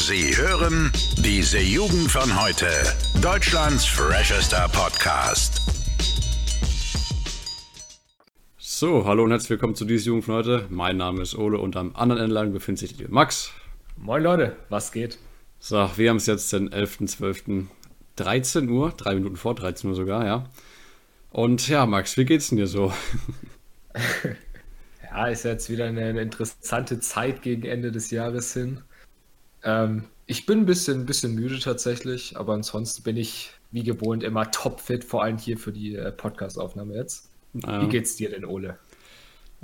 Sie hören diese Jugend von heute. Deutschlands freshester Podcast. So, hallo und herzlich willkommen zu dieser Jugend von heute. Mein Name ist Ole und am anderen Ende lang befindet sich der Max. Moin Leute, was geht? So, wir haben es jetzt den 11.12. 13 Uhr, drei Minuten vor 13 Uhr sogar, ja. Und ja, Max, wie geht's denn dir so? ja, ist jetzt wieder eine, eine, interessante Zeit gegen Ende des Jahres hin. Ähm, ich bin ein bisschen, ein bisschen müde tatsächlich, aber ansonsten bin ich wie gewohnt immer topfit, vor allem hier für die äh, Podcast-Aufnahme jetzt. Ja. Wie geht's dir denn, Ole?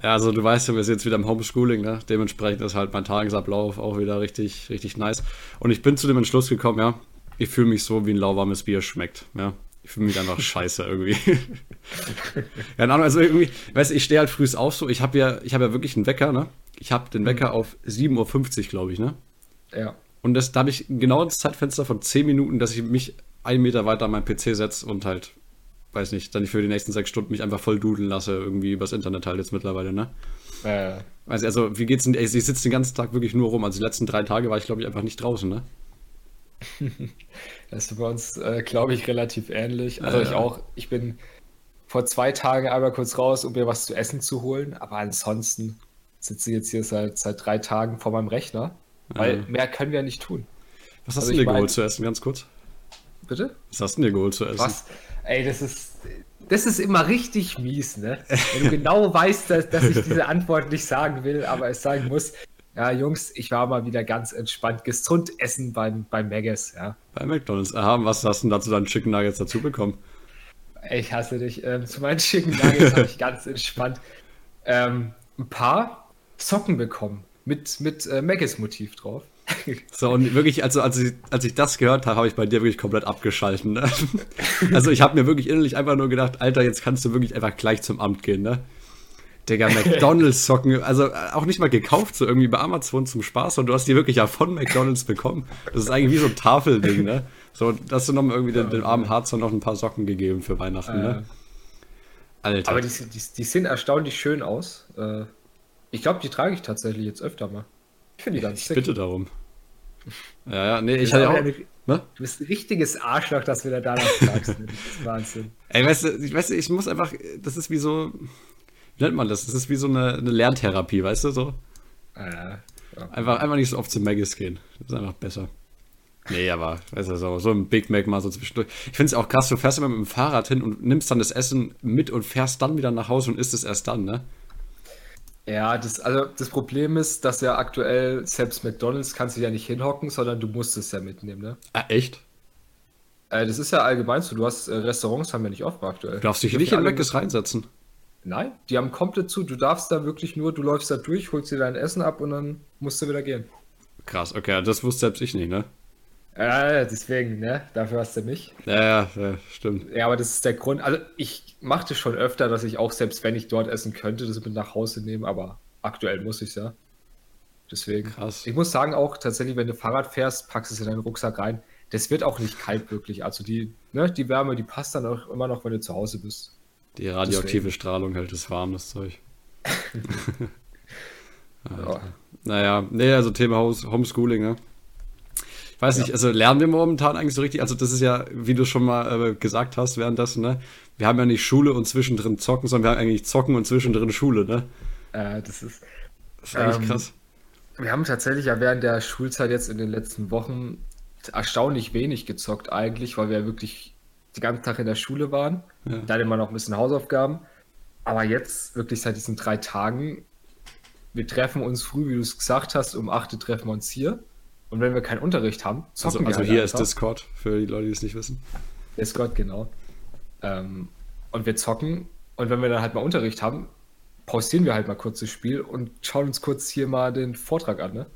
Ja, also du weißt ja, wir sind jetzt wieder im Homeschooling, ne? Dementsprechend ist halt mein Tagesablauf auch wieder richtig, richtig nice. Und ich bin zu dem Entschluss gekommen, ja, ich fühle mich so, wie ein lauwarmes Bier schmeckt, ja. Ich fühle mich einfach scheiße irgendwie. ja, also irgendwie, weißt du, ich stehe halt früh auf so, ich habe ja, ich habe ja wirklich einen Wecker, ne? Ich habe den Wecker mhm. auf 7.50 Uhr, glaube ich, ne? Ja. Und das, da habe ich genau das Zeitfenster von 10 Minuten, dass ich mich einen Meter weiter an meinen PC setze und halt, weiß nicht, dann für die nächsten sechs Stunden mich einfach voll dudeln lasse, irgendwie übers Internet halt jetzt mittlerweile, ne? Äh. Also, also wie geht's denn? Ich sitze den ganzen Tag wirklich nur rum. Also die letzten drei Tage war ich, glaube ich, einfach nicht draußen, ne? das ist bei uns, äh, glaube ich, relativ ähnlich. Also ja, ich auch, ich bin vor zwei Tagen einmal kurz raus, um mir was zu essen zu holen, aber ansonsten sitze ich jetzt hier seit, seit drei Tagen vor meinem Rechner, weil ja. mehr können wir nicht tun. Was hast also du dir geholt zu essen, ganz kurz? Bitte? Was hast du dir geholt zu essen? Was? Ey, das ist, das ist immer richtig mies, ne? Wenn du genau weißt, dass, dass ich diese Antwort nicht sagen will, aber es sagen muss. Ja, Jungs, ich war mal wieder ganz entspannt gesund essen beim, beim Maggis, ja. Bei McDonalds. Aha, was hast du denn dazu deinen Chicken Nuggets dazu bekommen? Ich hasse dich. Ähm, zu meinen Chicken Nuggets habe ich ganz entspannt ähm, ein paar Socken bekommen mit, mit äh, Maggis-Motiv drauf. So, und wirklich, also als ich, als ich das gehört habe, habe ich bei dir wirklich komplett abgeschalten. Ne? Also ich habe mir wirklich innerlich einfach nur gedacht, Alter, jetzt kannst du wirklich einfach gleich zum Amt gehen, ne? Digga, McDonalds-Socken, also auch nicht mal gekauft, so irgendwie bei Amazon zum Spaß, und du hast die wirklich ja von McDonalds bekommen. Das ist eigentlich wie so ein Tafelding, ne? So, hast du noch mal irgendwie den, den armen Harzer noch ein paar Socken gegeben für Weihnachten, ne? Alter. Aber die, die, die, sehen erstaunlich schön aus. Äh, ich glaube, die trage ich tatsächlich jetzt öfter mal. Ich finde die ganz ich sick. bitte darum. Ja, ja, nee, ich hatte auch. Eine, ne? Du bist ein richtiges Arschloch, dass wir da danach fragst. Ne? Das ist Wahnsinn. Ey, weißt du, ich, weißt du, ich muss einfach, das ist wie so, wie nennt man das? Das ist wie so eine, eine Lerntherapie, weißt du so? Ja, ja. Einfach, einfach nicht so oft zu Maggis gehen. Das ist einfach besser. Nee, aber, weißt du, so, so ein Big Mac mal so zwischendurch. Ich finde es auch krass, du fährst immer mit dem Fahrrad hin und nimmst dann das Essen mit und fährst dann wieder nach Hause und isst es erst dann, ne? Ja, das, also das Problem ist, dass ja aktuell selbst McDonalds kannst du ja nicht hinhocken, sondern du musst es ja mitnehmen, ne? Ah, echt? Äh, das ist ja allgemein so. Du hast äh, Restaurants haben ja nicht offen aktuell. Du darfst dich nicht in Maggis reinsetzen. Nein, die haben komplett zu. Du darfst da wirklich nur, du läufst da durch, holst dir dein Essen ab und dann musst du wieder gehen. Krass, okay, das wusste selbst ich nicht, ne? Ja, deswegen, ne? Dafür hast du mich. Ja, ja, stimmt. Ja, aber das ist der Grund. Also, ich machte schon öfter, dass ich auch, selbst wenn ich dort essen könnte, das mit nach Hause nehme, aber aktuell muss ich es ja. Deswegen. Krass. Ich muss sagen, auch tatsächlich, wenn du Fahrrad fährst, packst es in deinen Rucksack rein. Das wird auch nicht kalt wirklich. Also, die, ne, die Wärme, die passt dann auch immer noch, wenn du zu Hause bist. Die radioaktive Deswegen. Strahlung hält es warm, das Zeug. ja. Naja, nee, also Thema Homeschooling, ne? Ich weiß ja. nicht, also lernen wir momentan eigentlich so richtig? Also, das ist ja, wie du schon mal äh, gesagt hast, währenddessen, ne? Wir haben ja nicht Schule und zwischendrin zocken, sondern wir haben eigentlich zocken und zwischendrin Schule, ne? Äh, das ist. Das ist eigentlich ähm, krass. Wir haben tatsächlich ja während der Schulzeit jetzt in den letzten Wochen erstaunlich wenig gezockt, eigentlich, weil wir ja wirklich den ganzen Tag in der Schule waren. Ja. Dann immer noch ein bisschen Hausaufgaben. Aber jetzt, wirklich seit diesen drei Tagen, wir treffen uns früh, wie du es gesagt hast, um 8 Uhr treffen wir uns hier. Und wenn wir keinen Unterricht haben, zocken also, wir. Also halt hier einfach. ist Discord, für die Leute, die es nicht wissen. Discord, genau. Ähm, und wir zocken. Und wenn wir dann halt mal Unterricht haben, pausieren wir halt mal kurz das Spiel und schauen uns kurz hier mal den Vortrag an, ne?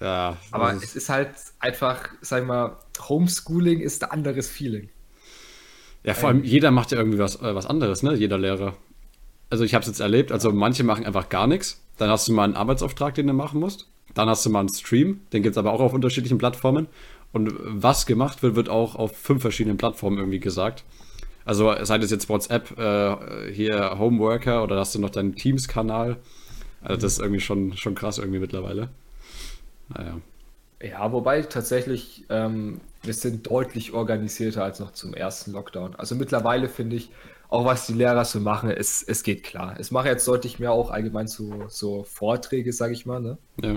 Ja. Aber es ist halt einfach, sag ich mal, Homeschooling ist ein anderes Feeling. Ja, vor allem ähm, jeder macht ja irgendwie was, äh, was anderes, ne? Jeder Lehrer. Also ich habe es jetzt erlebt, also manche machen einfach gar nichts. Dann hast du mal einen Arbeitsauftrag, den du machen musst. Dann hast du mal einen Stream, den gibt es aber auch auf unterschiedlichen Plattformen. Und was gemacht wird, wird auch auf fünf verschiedenen Plattformen irgendwie gesagt. Also sei das jetzt WhatsApp, äh, hier Homeworker oder hast du noch deinen Teams-Kanal. Also das ist irgendwie schon, schon krass irgendwie mittlerweile. Naja. Ja, wobei tatsächlich, ähm, wir sind deutlich organisierter als noch zum ersten Lockdown. Also mittlerweile finde ich, auch was die Lehrer so machen, es, es geht klar. Es mache jetzt deutlich mehr auch allgemein so, so Vorträge, sage ich mal. Ne? Ja.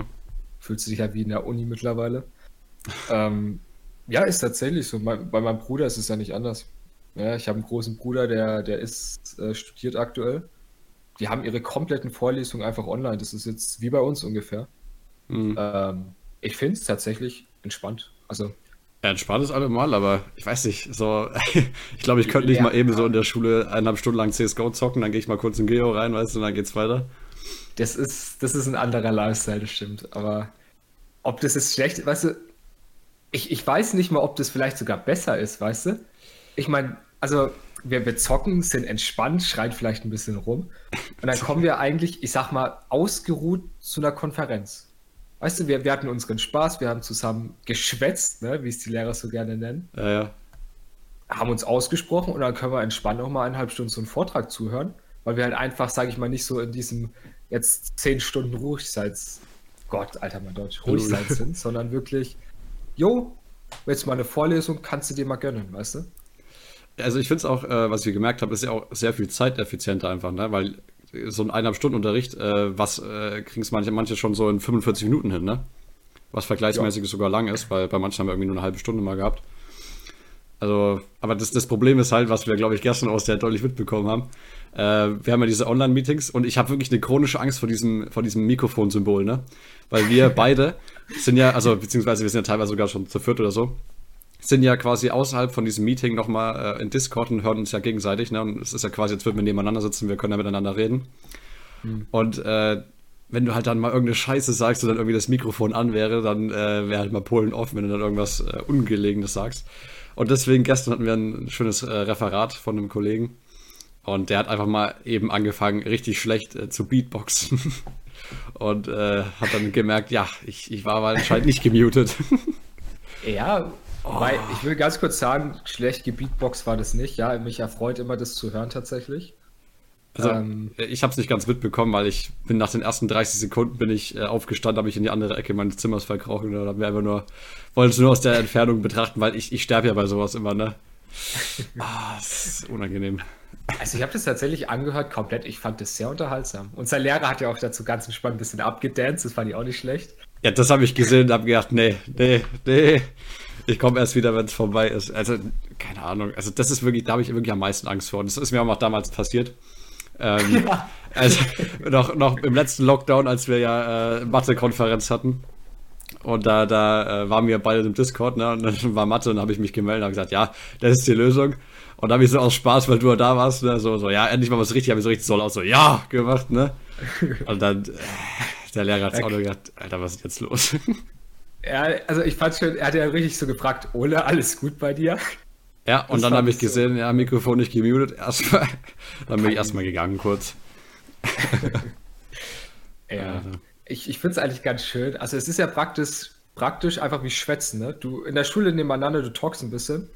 Fühlt sich ja wie in der Uni mittlerweile. ähm, ja, ist tatsächlich so. Bei, bei meinem Bruder ist es ja nicht anders. Ja, ich habe einen großen Bruder, der, der ist äh, studiert aktuell. Die haben ihre kompletten Vorlesungen einfach online. Das ist jetzt wie bei uns ungefähr. Mhm. Ähm, ich finde es tatsächlich entspannt. Also. Ja, entspannt ist allemal, aber ich weiß nicht, so, ich glaube, ich könnte nicht ja, mal eben so in der Schule eineinhalb Stunden lang CSGO zocken, dann gehe ich mal kurz in Geo rein, weißt du, und dann geht's weiter. Das ist, das ist ein anderer Lifestyle, das stimmt. Aber ob das ist schlecht, weißt du, ich, ich weiß nicht mal, ob das vielleicht sogar besser ist, weißt du? Ich meine, also wir, wir zocken, sind entspannt, schreien vielleicht ein bisschen rum. Und dann kommen wir eigentlich, ich sag mal, ausgeruht zu einer Konferenz. Weißt du, wir, wir hatten unseren Spaß, wir haben zusammen geschwätzt, ne, wie es die Lehrer so gerne nennen. Ja, ja. Haben uns ausgesprochen und dann können wir entspannt noch mal eineinhalb Stunden so einen Vortrag zuhören, weil wir halt einfach, sage ich mal, nicht so in diesem jetzt zehn Stunden Ruhigseits, Gott, alter mein Deutsch, Ruhigseits sind, sondern wirklich, jo, jetzt mal eine Vorlesung, kannst du dir mal gönnen, weißt du? Also ich finde es auch, äh, was ich gemerkt habe, ist ja auch sehr viel zeiteffizienter einfach, ne? weil so ein eineinhalb Stunden Unterricht, äh, was äh, kriegen es manche, manche schon so in 45 Minuten hin, ne? Was vergleichsmäßig ja. sogar lang ist, weil bei manchen haben wir irgendwie nur eine halbe Stunde mal gehabt. Also, aber das, das Problem ist halt, was wir, glaube ich, gestern auch sehr deutlich mitbekommen haben. Äh, wir haben ja diese Online-Meetings und ich habe wirklich eine chronische Angst vor diesem, vor diesem Mikrofonsymbol, ne? Weil wir beide sind ja, also beziehungsweise wir sind ja teilweise sogar schon zu viert oder so, sind ja quasi außerhalb von diesem Meeting nochmal äh, in Discord und hören uns ja gegenseitig. Ne? Und es ist ja quasi, als würden wir nebeneinander sitzen, wir können ja miteinander reden. Mhm. Und äh, wenn du halt dann mal irgendeine Scheiße sagst und dann irgendwie das Mikrofon an wäre, dann äh, wäre halt mal Polen offen, wenn du dann irgendwas äh, Ungelegenes sagst. Und deswegen gestern hatten wir ein schönes äh, Referat von einem Kollegen. Und der hat einfach mal eben angefangen, richtig schlecht äh, zu Beatboxen. und äh, hat dann gemerkt, ja, ich, ich war aber anscheinend nicht gemutet. ja, Oh. Weil ich will ganz kurz sagen, schlecht gebeatbox war das nicht. Ja, mich erfreut immer, das zu hören tatsächlich. Also, ähm, ich habe es nicht ganz mitbekommen, weil ich bin nach den ersten 30 Sekunden bin ich äh, aufgestanden, habe ich in die andere Ecke meines Zimmers verkrochen oder habe mir einfach nur wollte es nur aus der Entfernung betrachten, weil ich, ich sterbe ja bei sowas immer, ne? Ah, das ist unangenehm. Also ich habe das tatsächlich angehört, komplett. Ich fand das sehr unterhaltsam. Unser Lehrer hat ja auch dazu ganz entspannt ein bisschen abgedanced, das fand ich auch nicht schlecht. Ja, das habe ich gesehen und habe gedacht, nee, nee, nee. Ich komme erst wieder, wenn es vorbei ist. Also, keine Ahnung. Also, das ist wirklich, da habe ich wirklich am meisten Angst vor. Und das ist mir auch damals passiert. Ähm, ja. Also, noch, noch im letzten Lockdown, als wir ja äh, Mathe-Konferenz hatten. Und da, da äh, waren wir beide im Discord, ne? Und dann war Mathe und habe ich mich gemeldet und habe gesagt, ja, das ist die Lösung. Und da habe ich so aus Spaß, weil du da warst, ne? So, so, ja, endlich mal was richtig, habe ich so richtig soll auch so, ja, gemacht, ne? Und dann, äh, der Lehrer hat es auch nur gedacht, Alter, was ist jetzt los? Ja, also ich fand schon, er hat ja richtig so gefragt, Ole, alles gut bei dir? Ja, und das dann habe ich gesehen, so. ja, Mikrofon nicht gemutet, erstmal. Dann bin ich erstmal gegangen kurz. ja. Ich, ich finde es eigentlich ganz schön. Also es ist ja praktisch, praktisch einfach wie Schwätzen, ne? Du in der Schule nebeneinander, du talkst ein bisschen,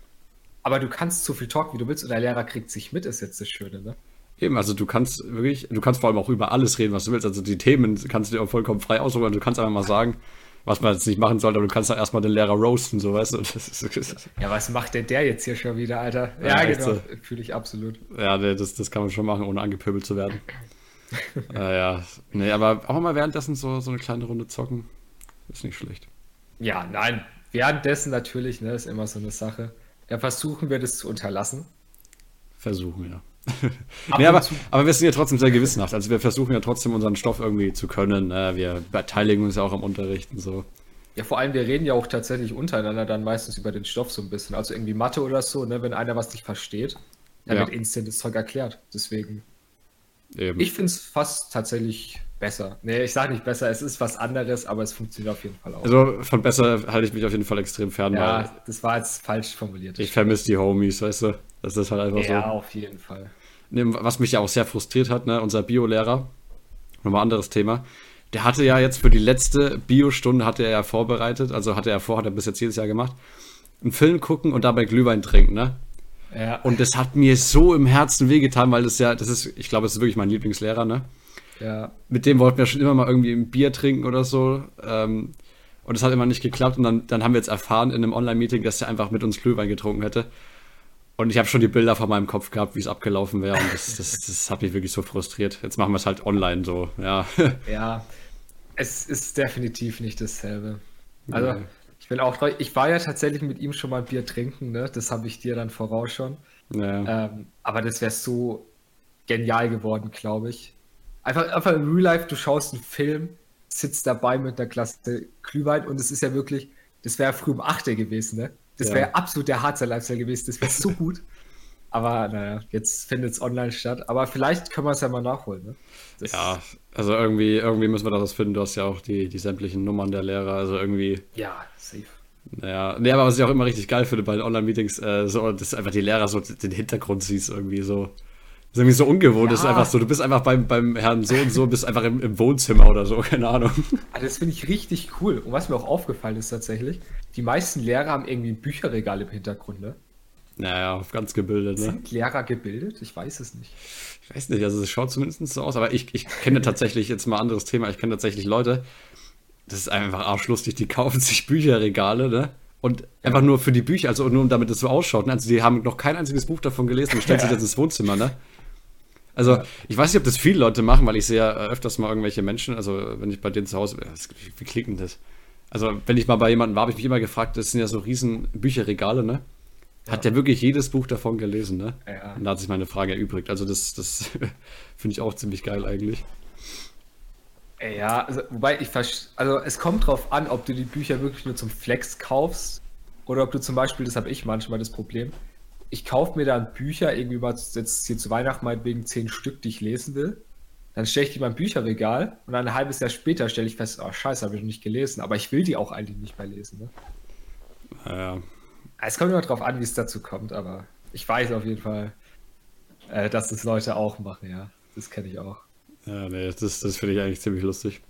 aber du kannst so viel talken, wie du willst, und der Lehrer kriegt sich mit, ist jetzt das Schöne, ne? Eben, also du kannst wirklich, du kannst vor allem auch über alles reden, was du willst. Also die Themen kannst du dir auch vollkommen frei aussuchen. Du kannst einfach mal sagen, was man jetzt nicht machen sollte, aber du kannst doch erstmal den Lehrer roasten, so weißt du. ja, was macht denn der jetzt hier schon wieder, Alter? Ja, ja genau, fühle ich absolut. Ja, das, das kann man schon machen, ohne angepöbelt zu werden. äh, ja, nee, aber auch mal währenddessen so, so eine kleine Runde zocken, ist nicht schlecht. Ja, nein, währenddessen natürlich, ne, ist immer so eine Sache. Ja, versuchen wir das zu unterlassen. Versuchen, ja nee, aber, aber wir sind ja trotzdem sehr gewissenhaft. Also wir versuchen ja trotzdem unseren Stoff irgendwie zu können. Äh, wir beteiligen uns ja auch am Unterrichten so. Ja, vor allem, wir reden ja auch tatsächlich untereinander dann meistens über den Stoff so ein bisschen. Also irgendwie Mathe oder so, ne? Wenn einer was nicht versteht, dann ja. wird instant das Zeug erklärt. Deswegen. Eben. Ich finde es fast tatsächlich besser. Nee, ich sage nicht besser, es ist was anderes, aber es funktioniert auf jeden Fall auch. Also von besser halte ich mich auf jeden Fall extrem fern. Ja, das war jetzt falsch formuliert. Ich vermisse die Homies, weißt du? Das ist halt einfach ja, so. Ja, auf jeden Fall. Was mich ja auch sehr frustriert hat, ne? unser Biolehrer, nochmal anderes Thema, der hatte ja jetzt für die letzte Biostunde hatte er ja vorbereitet, also hatte er vor, hat er bis jetzt jedes Jahr gemacht, einen Film gucken und dabei Glühwein trinken, ne? Ja. Und das hat mir so im Herzen wehgetan, weil das ja, das ist, ich glaube, das ist wirklich mein Lieblingslehrer, ne? Ja. Mit dem wollten wir schon immer mal irgendwie ein Bier trinken oder so. Ähm, Und es hat immer nicht geklappt. Und dann, dann haben wir jetzt erfahren in einem Online-Meeting, dass er einfach mit uns Glühwein getrunken hätte. Und ich habe schon die Bilder vor meinem Kopf gehabt, wie es abgelaufen wäre. Und das, das, das hat mich wirklich so frustriert. Jetzt machen wir es halt online so, ja. Ja, es ist definitiv nicht dasselbe. Also, ja. ich bin auch Ich war ja tatsächlich mit ihm schon mal Bier trinken, ne? Das habe ich dir dann voraus schon. Ja. Ähm, aber das wäre so genial geworden, glaube ich. Einfach, einfach im Real Life, du schaust einen Film, sitzt dabei mit einer Klasse Glühwein und es ist ja wirklich, das wäre früh um 8 Uhr gewesen, ne? Das ja. wäre absolut der Harzer Lifestyle gewesen, das wäre so gut. Aber naja, jetzt findet es online statt. Aber vielleicht können wir es ja mal nachholen. Ne? ja, also irgendwie, irgendwie müssen wir das finden. Du hast ja auch die, die sämtlichen Nummern der Lehrer. Also irgendwie. Ja, safe. Naja, nee, aber was ich auch immer richtig geil finde bei den Online-Meetings, äh, so, dass einfach die Lehrer so den Hintergrund siehst, irgendwie so. Das ist irgendwie so ungewohnt. Ja. Das ist einfach so, du bist einfach beim, beim Herrn so und so, bist einfach im, im Wohnzimmer oder so, keine Ahnung. Also das finde ich richtig cool. Und was mir auch aufgefallen ist tatsächlich, die meisten Lehrer haben irgendwie ein Bücherregal im Hintergrund, ne? Naja, ganz gebildet, ne? Sind Lehrer gebildet? Ich weiß es nicht. Ich weiß nicht, also es schaut zumindest so aus, aber ich, ich kenne tatsächlich, jetzt mal ein anderes Thema, ich kenne tatsächlich Leute, das ist einfach arschlustig, die kaufen sich Bücherregale, ne? Und einfach nur für die Bücher, also nur damit es so ausschaut. Ne? Also die haben noch kein einziges Buch davon gelesen und stellen ja. sich das ins Wohnzimmer, ne? Also, ja. ich weiß nicht, ob das viele Leute machen, weil ich sehe ja öfters mal irgendwelche Menschen, also wenn ich bei denen zu Hause, wie klingt denn das? Also, wenn ich mal bei jemandem war, habe ich mich immer gefragt, das sind ja so riesen Bücherregale, ne? Hat ja. der wirklich jedes Buch davon gelesen, ne? Ja. Und da hat sich meine Frage erübrigt. Also, das, das finde ich auch ziemlich geil eigentlich. Ja, also, wobei ich also es kommt drauf an, ob du die Bücher wirklich nur zum Flex kaufst oder ob du zum Beispiel, das habe ich manchmal das Problem, ich kaufe mir dann Bücher, irgendwie mal jetzt hier zu Weihnachten meinetwegen zehn Stück, die ich lesen will. Dann stelle ich die in mein Bücherregal und dann ein halbes Jahr später stelle ich fest, oh scheiße, habe ich noch nicht gelesen, aber ich will die auch eigentlich nicht mehr lesen. Ne? Ja. Es kommt immer drauf an, wie es dazu kommt, aber ich weiß auf jeden Fall, äh, dass das Leute auch machen, ja. Das kenne ich auch. Ja, nee, das, das finde ich eigentlich ziemlich lustig.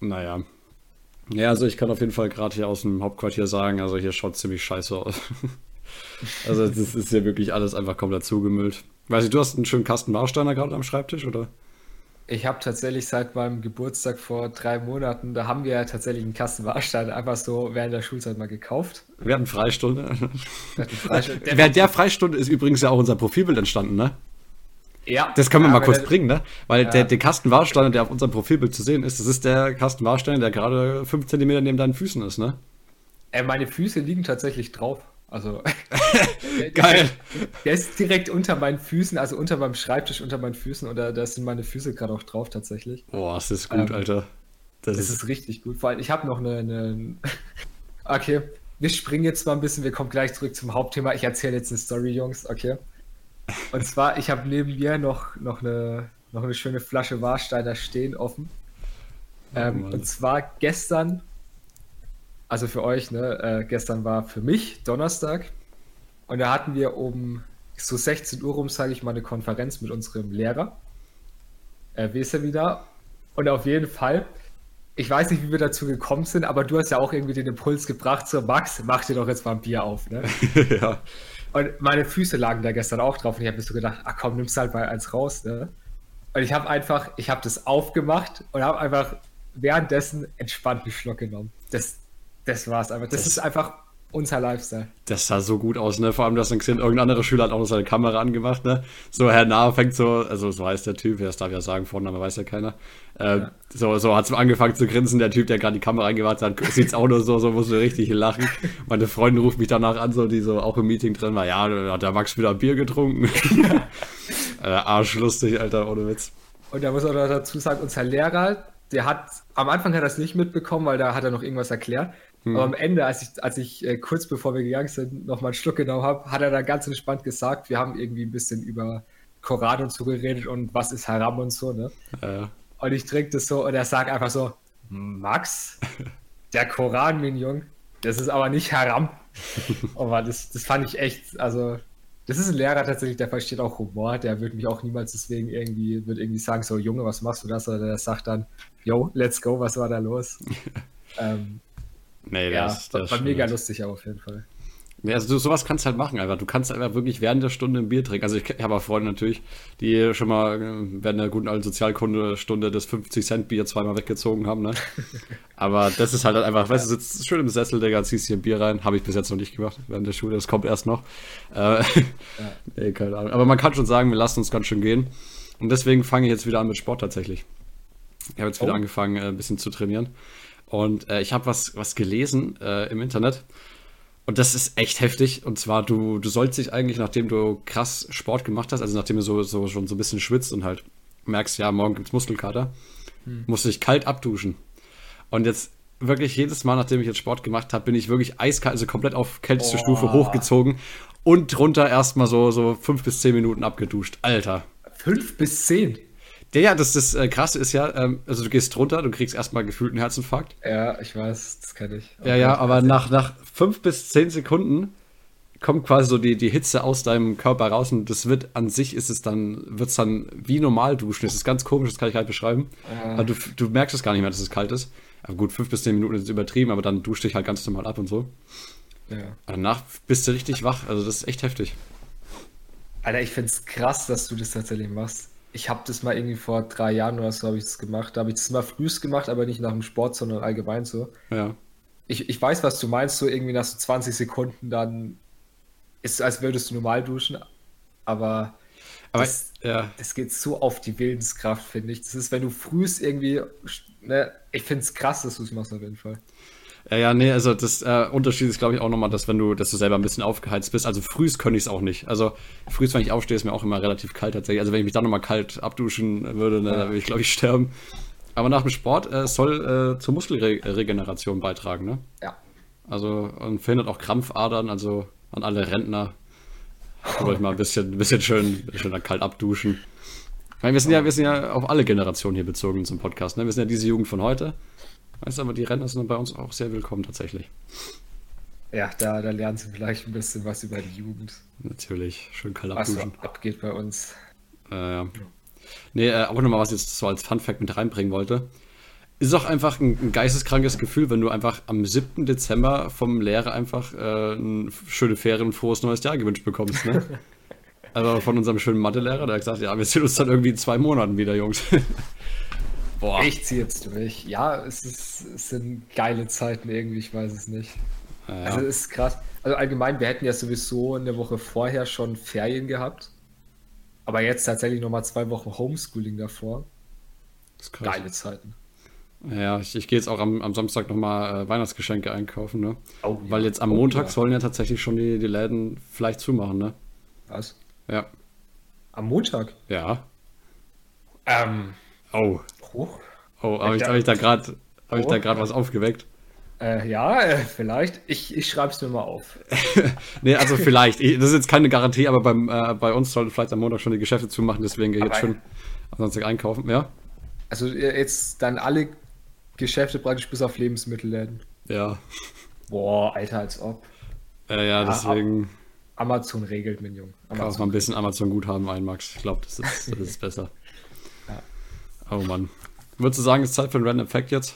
Naja. Ja, also ich kann auf jeden Fall gerade hier aus dem Hauptquartier sagen, also hier schaut ziemlich scheiße aus. also das ist ja wirklich alles einfach komplett zugemüllt. Weiß ich, du hast einen schönen Kasten Warsteiner gerade am Schreibtisch, oder? Ich habe tatsächlich seit meinem Geburtstag vor drei Monaten, da haben wir ja tatsächlich einen Kasten Warstein einfach so während der Schulzeit mal gekauft. Wir hatten Freistunde. Wir hatten Freistunde. während der Freistunde ist übrigens ja auch unser Profilbild entstanden, ne? Ja. Das können wir ja, mal kurz der, bringen, ne? Weil ja. der, der Kasten Warsteiner, der auf unserem Profilbild zu sehen ist, das ist der Kasten Warsteiner, der gerade 5 cm neben deinen Füßen ist, ne? Äh, meine Füße liegen tatsächlich drauf. Also. Geil. Der, ist direkt unter meinen Füßen, also unter meinem Schreibtisch, unter meinen Füßen und da, da sind meine Füße gerade auch drauf tatsächlich. Boah, das ist gut, ähm, Alter. Das, das ist, ist, richtig gut. Vor allem, ich habe noch eine, eine. Okay, wir springen jetzt mal ein bisschen, wir kommen gleich zurück zum Hauptthema. Ich erzähle jetzt eine Story, Jungs, okay? Und zwar, ich habe neben mir noch, noch, eine, noch eine schöne Flasche Warsteiner stehen offen. Oh, ähm, und zwar gestern, also für euch, ne, äh, gestern war für mich Donnerstag. Und da hatten wir um so 16 Uhr rum, sage ich mal, eine Konferenz mit unserem Lehrer. Äh, wie ist er wieder? Und auf jeden Fall, ich weiß nicht, wie wir dazu gekommen sind, aber du hast ja auch irgendwie den Impuls gebracht, so Max, mach dir doch jetzt mal ein Bier auf, ne? ja. Und meine Füße lagen da gestern auch drauf und ich habe mir so gedacht, ach komm, nimmst halt mal eins raus, ne? Und ich habe einfach, ich habe das aufgemacht und habe einfach währenddessen entspannt einen Schluck genommen. Das, das war's einfach. Das, das ist einfach unser Lifestyle. Das sah so gut aus, ne? Vor allem, dass dann gesehen, irgendein anderer Schüler hat auch noch seine Kamera angemacht, ne? So, Herr Nahe fängt so, also so heißt der Typ, das darf ja sagen, Vorname weiß ja keiner. Äh, ja. So, so hat es angefangen zu grinsen, der Typ, der gerade die Kamera angemacht hat, sieht es auch nur so, so musste richtig lachen. Meine Freundin ruft mich danach an, so, die so auch im Meeting drin war, ja, da hat der Max wieder Bier getrunken. äh, arschlustig, Alter, ohne Witz. Und da muss man dazu sagen, unser Lehrer, der hat, am Anfang hat er es nicht mitbekommen, weil da hat er noch irgendwas erklärt. Hm. Aber am Ende, als ich, als ich äh, kurz bevor wir gegangen sind, nochmal einen Schluck genommen habe, hat er da ganz entspannt gesagt, wir haben irgendwie ein bisschen über Koran und so geredet und was ist Haram und so, ne? Ja. Und ich trinke das so und er sagt einfach so, Max, der Koran, mein Jung, das ist aber nicht Haram. aber das, das fand ich echt, also das ist ein Lehrer tatsächlich, der versteht auch Humor, der wird mich auch niemals deswegen irgendwie, wird irgendwie sagen, so Junge, was machst du das? Oder der sagt dann, yo, let's go, was war da los? ähm, Nee, das, ja, das war mega lustig, aber auf jeden Fall. Ja, also sowas kannst du halt machen einfach. Du kannst einfach wirklich während der Stunde ein Bier trinken. Also ich habe auch Freunde natürlich, die schon mal äh, während der guten alten Sozialkunde-Stunde das 50-Cent-Bier zweimal weggezogen haben, ne? Aber das ist halt einfach, weißt du, sitzt schön im Sessel, Digga, ziehst hier ein Bier rein. Habe ich bis jetzt noch nicht gemacht während der Schule, das kommt erst noch. Äh, ja. nee, keine Ahnung. Aber man kann schon sagen, wir lassen uns ganz schön gehen. Und deswegen fange ich jetzt wieder an mit Sport tatsächlich. Ich habe jetzt wieder oh. angefangen, äh, ein bisschen zu trainieren. Und äh, ich habe was, was gelesen äh, im Internet. Und das ist echt heftig. Und zwar, du, du sollst dich eigentlich, nachdem du krass Sport gemacht hast, also nachdem du so, so schon so ein bisschen schwitzt und halt merkst, ja, morgen gibt's Muskelkater, hm. musst du dich kalt abduschen. Und jetzt wirklich jedes Mal, nachdem ich jetzt Sport gemacht habe, bin ich wirklich eiskalt, also komplett auf kälteste oh. Stufe hochgezogen und drunter erstmal so, so fünf bis zehn Minuten abgeduscht. Alter. Fünf bis zehn? Ja, ja, das, das äh, Krasse ist ja, ähm, also du gehst runter, du kriegst erstmal gefühlt einen Herzinfarkt. Ja, ich weiß, das kann ich. Ja, ja, aber nach, nach fünf bis zehn Sekunden kommt quasi so die, die Hitze aus deinem Körper raus und das wird an sich ist es dann, wird es dann wie normal duschen. Das ist ganz komisch, das kann ich halt beschreiben. Ja. Aber du, du merkst es gar nicht mehr, dass es kalt ist. Aber gut, fünf bis zehn Minuten ist übertrieben, aber dann duscht dich halt ganz normal ab und so. Ja. danach bist du richtig wach, also das ist echt heftig. Alter, ich find's krass, dass du das tatsächlich machst ich habe das mal irgendwie vor drei Jahren oder so habe ich das gemacht. Da habe ich das mal frühst gemacht, aber nicht nach dem Sport, sondern allgemein so. Ja. Ich, ich weiß, was du meinst, so irgendwie nach so 20 Sekunden dann ist es, als würdest du normal duschen, aber, aber das, ja. das geht so auf die Willenskraft, finde ich. Das ist, wenn du frühst irgendwie, ne, ich finde es krass, dass du es machst auf jeden Fall. Ja, ja, nee, also das äh, Unterschied ist, glaube ich, auch nochmal, dass wenn du, dass du selber ein bisschen aufgeheizt bist. Also frühst könnte ich es auch nicht. Also frühst, wenn ich aufstehe, ist mir auch immer relativ kalt tatsächlich. Also wenn ich mich dann nochmal kalt abduschen würde, ne, ja. dann würde ich, glaube ich, sterben. Aber nach dem Sport äh, soll äh, zur Muskelregeneration beitragen, ne? Ja. Also und verhindert auch Krampfadern, also an alle Rentner. Wollte ich mal ein bisschen, ein bisschen schön, schön kalt abduschen. Ich meine, wir sind ja, wir sind ja auf alle Generationen hier bezogen zum Podcast, ne? Wir sind ja diese Jugend von heute. Weißt du, aber die Rentner sind bei uns auch sehr willkommen tatsächlich. Ja, da, da lernen sie vielleicht ein bisschen was über die Jugend. Natürlich, schön kalt Was so abgeht bei uns. Äh, ja. Nee, äh, auch nochmal, was ich jetzt so als Fun-Fact mit reinbringen wollte. Ist auch einfach ein, ein, geisteskrankes Gefühl, wenn du einfach am 7. Dezember vom Lehrer einfach äh, ein schöne Ferien und frohes neues Jahr gewünscht bekommst, ne? also von unserem schönen Mathelehrer, der hat gesagt, ja, wir sehen uns dann irgendwie in zwei Monaten wieder, Jungs. Boah. Ich ziehe jetzt durch. Ja, es, ist, es sind geile Zeiten irgendwie, ich weiß es nicht. Ja. Also es ist krass. Also allgemein, wir hätten ja sowieso eine Woche vorher schon Ferien gehabt. Aber jetzt tatsächlich nochmal zwei Wochen Homeschooling davor. Geile Zeiten. Ja, ich, ich gehe jetzt auch am, am Samstag nochmal äh, Weihnachtsgeschenke einkaufen, ne? Oh, Weil jetzt am oh, Montag ja. sollen ja tatsächlich schon die, die Läden vielleicht zumachen, ne? Was? Ja. Am Montag? Ja. Ähm. Oh. Oh, oh habe ich, hab ich da gerade oh. ich da gerade was aufgeweckt? Äh, ja, äh, vielleicht. Ich, ich schreibe es mir mal auf. nee, also vielleicht. Ich, das ist jetzt keine Garantie, aber beim, äh, bei uns sollten vielleicht am Montag schon die Geschäfte zumachen, deswegen gehe ich jetzt schon am Samstag einkaufen, ja? Also jetzt dann alle Geschäfte praktisch bis auf Lebensmittelläden. Ja. Boah, Alter, als ob. Ja, ja, deswegen. Amazon regelt, mein Junge. Amazon Kann man ein bisschen Amazon-Guthaben ein, Max. Ich glaube, das ist, das ist besser. Oh Mann. Würdest du sagen, es ist Zeit für einen Random Fact jetzt?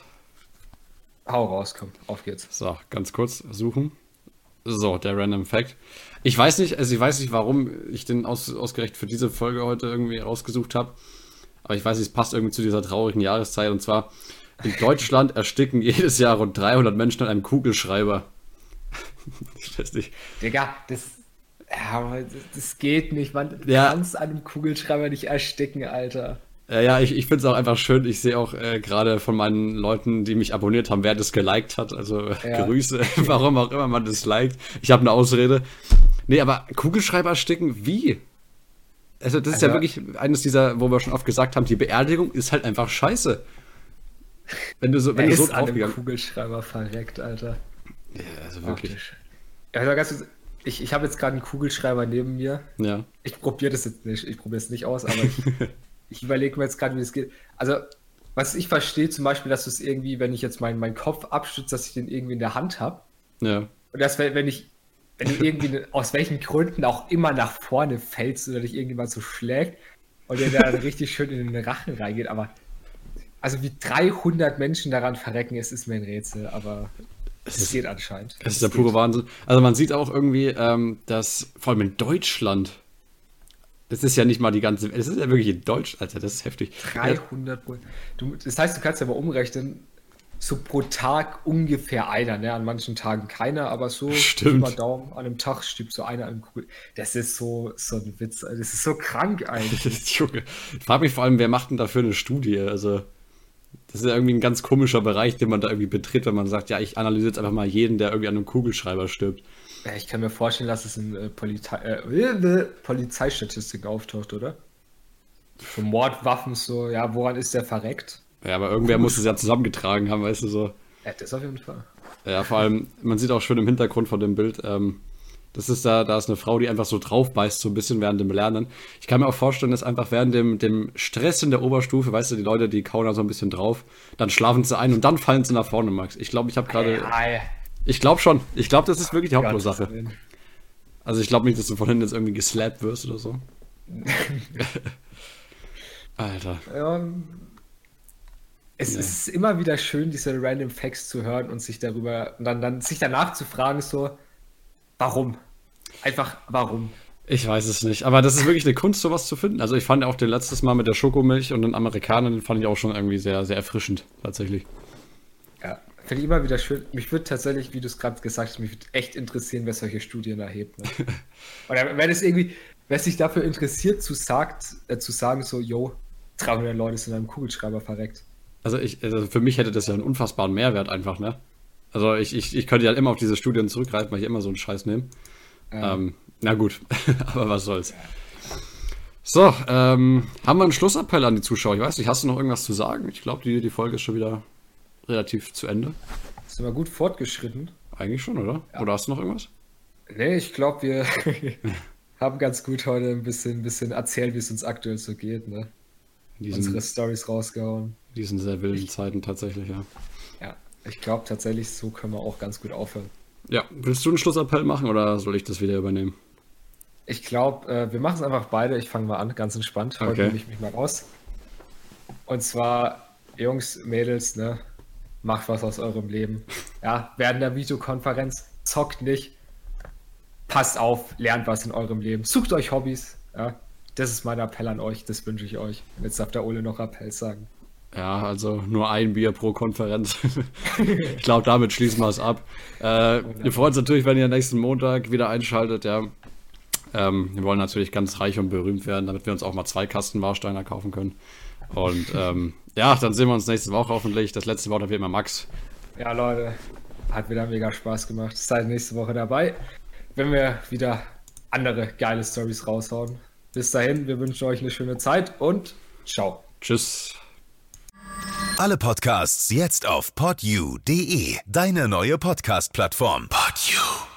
Hau raus, komm, auf geht's. So, ganz kurz suchen. So, der Random Fact. Ich weiß nicht, also ich weiß nicht, warum ich den aus, ausgerechnet für diese Folge heute irgendwie rausgesucht habe. Aber ich weiß nicht, es passt irgendwie zu dieser traurigen Jahreszeit. Und zwar, in Deutschland ersticken jedes Jahr rund 300 Menschen an einem Kugelschreiber. ich weiß nicht. Digga, das, ja, das geht nicht. Man ja. kannst an einem Kugelschreiber nicht ersticken, Alter. Äh, ja, ich, ich finde es auch einfach schön. Ich sehe auch äh, gerade von meinen Leuten, die mich abonniert haben, wer das geliked hat. Also ja. Grüße, warum auch immer man das liked. Ich habe eine Ausrede. Nee, aber Kugelschreiber sticken, wie? Also, das ist ja wirklich eines dieser, wo wir schon oft gesagt haben, die Beerdigung ist halt einfach scheiße. Wenn du so, wenn du so an einem Kugelschreiber verreckt, Alter. Ja, also wirklich. Ja, also ganz, ich, ich habe jetzt gerade einen Kugelschreiber neben mir. Ja. Ich probiere das jetzt nicht. Ich probiere es nicht aus, aber ich, ich überlege mir jetzt gerade, wie es geht. Also, was ich verstehe, zum Beispiel, dass du es irgendwie, wenn ich jetzt meinen mein Kopf abstütze, dass ich den irgendwie in der Hand habe. Ja. Und dass, wenn ich, wenn du irgendwie aus welchen Gründen auch immer nach vorne fällst oder dich irgendjemand so schlägt und der dann richtig schön in den Rachen reingeht, aber also wie 300 Menschen daran verrecken, es ist mir ein Rätsel, aber Es geht anscheinend. Es ist der pure Wahnsinn. Also man sieht auch irgendwie, ähm, dass vor allem in Deutschland, das ist ja nicht mal die ganze, es ist ja wirklich in Deutsch, Alter, das ist heftig. 300 du, Das heißt, du kannst ja mal umrechnen, so pro Tag ungefähr einer, ne? An manchen Tagen keiner, aber so Stimmt. über Daumen an einem Tag stirbt so einer im Kugel. Das ist so, so ein Witz, das ist so krank eigentlich. Junge. Ich frage mich vor allem, wer macht denn dafür eine Studie? Also, das ist ja irgendwie ein ganz komischer Bereich, den man da irgendwie betritt, wenn man sagt, ja, ich analysiere jetzt einfach mal jeden, der irgendwie an einem Kugelschreiber stirbt. Ja, ich kann mir vorstellen, dass es in äh, Polizei, äh, Polizeistatistik auftaucht, oder? Für Mordwaffen so, ja, woran ist der verreckt? Ja, aber irgendwer muss es ja zusammengetragen haben, weißt du so. Ja, das auf jeden Fall. Ja, vor allem, man sieht auch schön im Hintergrund von dem Bild, ähm, das ist da, da ist eine Frau, die einfach so drauf beißt, so ein bisschen während dem Lernen. Ich kann mir auch vorstellen, dass einfach während dem, dem Stress in der Oberstufe, weißt du, die Leute, die kauen da so ein bisschen drauf, dann schlafen sie ein und dann fallen sie nach vorne, Max. Ich glaube, ich habe gerade. Ich glaube schon. Ich glaube, das ist wirklich die Hauptursache. Also ich glaube nicht, dass du von hinten jetzt irgendwie geslappt wirst oder so. Alter. Ja, es ja. ist immer wieder schön, diese random Facts zu hören und sich darüber und dann, dann sich danach zu fragen, so, warum? Einfach warum? Ich weiß es nicht, aber das ist wirklich eine Kunst, sowas zu finden. Also ich fand auch den letztes Mal mit der Schokomilch und den Amerikanern, den fand ich auch schon irgendwie sehr, sehr erfrischend, tatsächlich. Ja, finde ich immer wieder schön. Mich würde tatsächlich, wie du es gerade gesagt hast, mich würde echt interessieren, wer solche Studien erhebt. Ne? Oder wenn es irgendwie, wer sich dafür interessiert, zu, sagt, äh, zu sagen, so, yo, 300 Leute sind in einem Kugelschreiber verreckt. Also, ich, also für mich hätte das ja einen unfassbaren Mehrwert einfach, ne? Also ich, ich, ich könnte ja immer auf diese Studien zurückgreifen, weil ich immer so einen Scheiß nehme. Ja. Ähm, na gut, aber was soll's. So, ähm, haben wir einen Schlussappell an die Zuschauer? Ich weiß nicht, hast du noch irgendwas zu sagen? Ich glaube, die, die Folge ist schon wieder relativ zu Ende. Sind wir gut fortgeschritten? Eigentlich schon, oder? Ja. Oder hast du noch irgendwas? Nee, ich glaube, wir haben ganz gut heute ein bisschen, ein bisschen erzählt, wie es uns aktuell so geht. Ne? Diesen, Unsere Stories rausgehauen. Diesen sehr wilden ich, Zeiten tatsächlich, ja. Ja, ich glaube tatsächlich, so können wir auch ganz gut aufhören. Ja, willst du einen Schlussappell machen oder soll ich das wieder übernehmen? Ich glaube, äh, wir machen es einfach beide. Ich fange mal an, ganz entspannt. Heute okay. nehme ich mich mal raus. Und zwar, Jungs, Mädels, ne, macht was aus eurem Leben. Ja, während der Videokonferenz, zockt nicht. Passt auf, lernt was in eurem Leben. Sucht euch Hobbys. Ja, das ist mein Appell an euch, das wünsche ich euch. Jetzt darf der Ole noch Appell sagen. Ja, also nur ein Bier pro Konferenz. ich glaube, damit schließen wir es ab. Äh, wir freuen uns natürlich, wenn ihr nächsten Montag wieder einschaltet. Ja. Ähm, wir wollen natürlich ganz reich und berühmt werden, damit wir uns auch mal zwei Kasten Warsteiner kaufen können. Und ähm, ja, dann sehen wir uns nächste Woche hoffentlich. Das letzte Wort hat wie immer Max. Ja, Leute, hat wieder mega Spaß gemacht. Seid nächste Woche dabei, wenn wir wieder andere geile Stories raushauen. Bis dahin, wir wünschen euch eine schöne Zeit und ciao. Tschüss. Alle Podcasts jetzt auf podyou.de, deine neue Podcast-Plattform. Podyou.